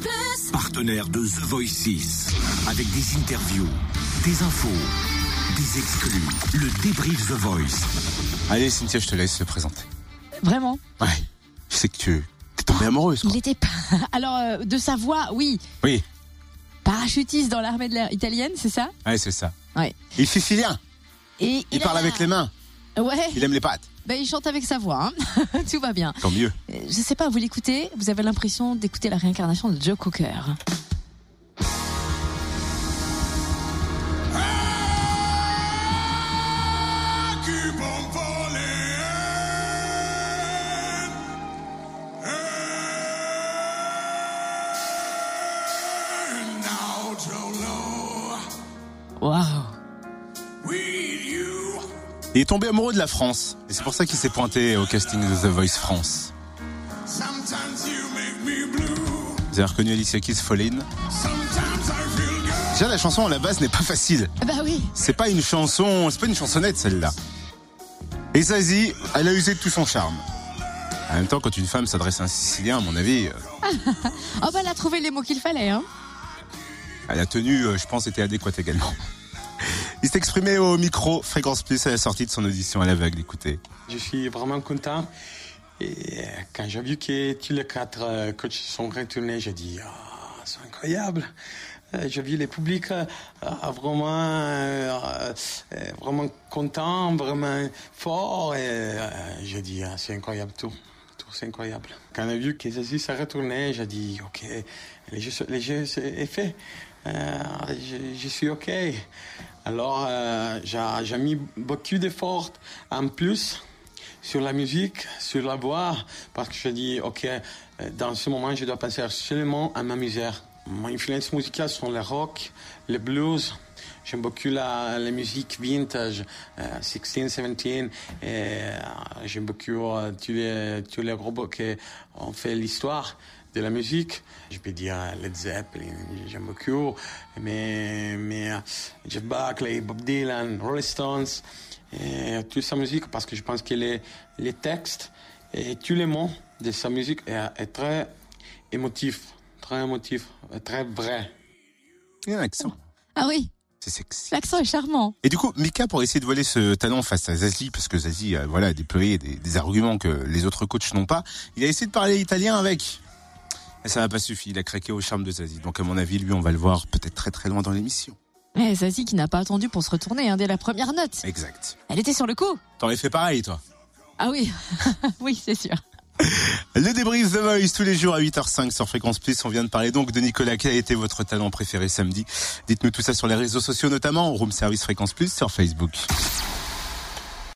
Plus. Partenaire de The Voice 6. Avec des interviews, des infos, des exclus. Le débrief The Voice. Allez, Cynthia, je te laisse se présenter. Vraiment Ouais. Je sais que tu es tombée amoureuse, quoi. Il était pas. Alors, euh, de sa voix, oui. Oui. Parachutiste dans l'armée de l'air italienne, c'est ça? Ouais, c'est ça. Ouais. Il est sicilien. Et Il, parle a- avec les mains. Ouais. Il aime les pattes. Ben, il chante avec sa voix. hein. Tout va bien. Tant mieux. Euh, Je sais pas, vous l'écoutez, vous avez l'impression d'écouter la réincarnation de Joe Cooker. Waouh. Il est tombé amoureux de la France. Et c'est pour ça qu'il s'est pointé au casting de The Voice France. Vous avez reconnu Alicia Keys Falling Déjà, la chanson à la base n'est pas facile. Bah oui. C'est pas une chanson, c'est pas une chansonnette celle-là. Et Zazie, elle a usé de tout son charme. En même temps, quand une femme s'adresse à un Sicilien, à mon avis, euh, Oh bah elle a trouvé les mots qu'il fallait. Hein. la tenue, euh, je pense, était adéquate également. Il s'est exprimé au micro Fréquence Plus à la sortie de son audition à l'aveugle. Écoutez. Je suis vraiment content. Et quand j'ai vu que tous les quatre euh, coachs sont retournés, j'ai dit, ah, c'est incroyable. Euh, J'ai vu le public euh, vraiment, vraiment content, vraiment fort. Et j'ai dit, ah, c'est incroyable tout. C'est incroyable. Quand j'ai vu que Zazie s'est retourné, j'ai dit, OK, le jeu, le jeu est fait. Euh, je, suis OK. Alors, euh, j'ai mis beaucoup d'efforts en plus sur la musique, sur la voix, parce que je dis, OK, euh, dans ce moment, je dois penser seulement à m'amuser. Mon influence musicale sont le rock, le blues. J'aime beaucoup la, la musique vintage, euh, 16, 17. Et, euh, j'aime beaucoup euh, tous, les, tous les groupes qui ont fait l'histoire de la musique. Je peux dire Led Zeppelin, j'aime beaucoup, mais, mais euh, Jeff Buckley, Bob Dylan, Rolling Stones, et toute sa musique, parce que je pense que les, les textes et tous les mots de sa musique est très émotif, très émotif, très vrai. Il y a un accent. Ah oui, C'est sexy. l'accent est charmant. Et du coup, Mika, pour essayer de voler ce talent face à Zazie, parce que Zazie, voilà, a déployé des, des arguments que les autres coachs n'ont pas, il a essayé de parler italien avec. Et ça n'a pas suffi, il a craqué au charme de Zazie. Donc à mon avis, lui, on va le voir peut-être très très loin dans l'émission. Zazie qui n'a pas attendu pour se retourner hein, dès la première note. Exact. Elle était sur le coup. T'aurais fait pareil, toi. Ah oui, oui, c'est sûr. Le débrief The Voice tous les jours à 8h05 sur Fréquence Plus. On vient de parler donc de Nicolas. Quel a été votre talent préféré samedi? Dites-nous tout ça sur les réseaux sociaux, notamment Room Service Fréquence Plus sur Facebook.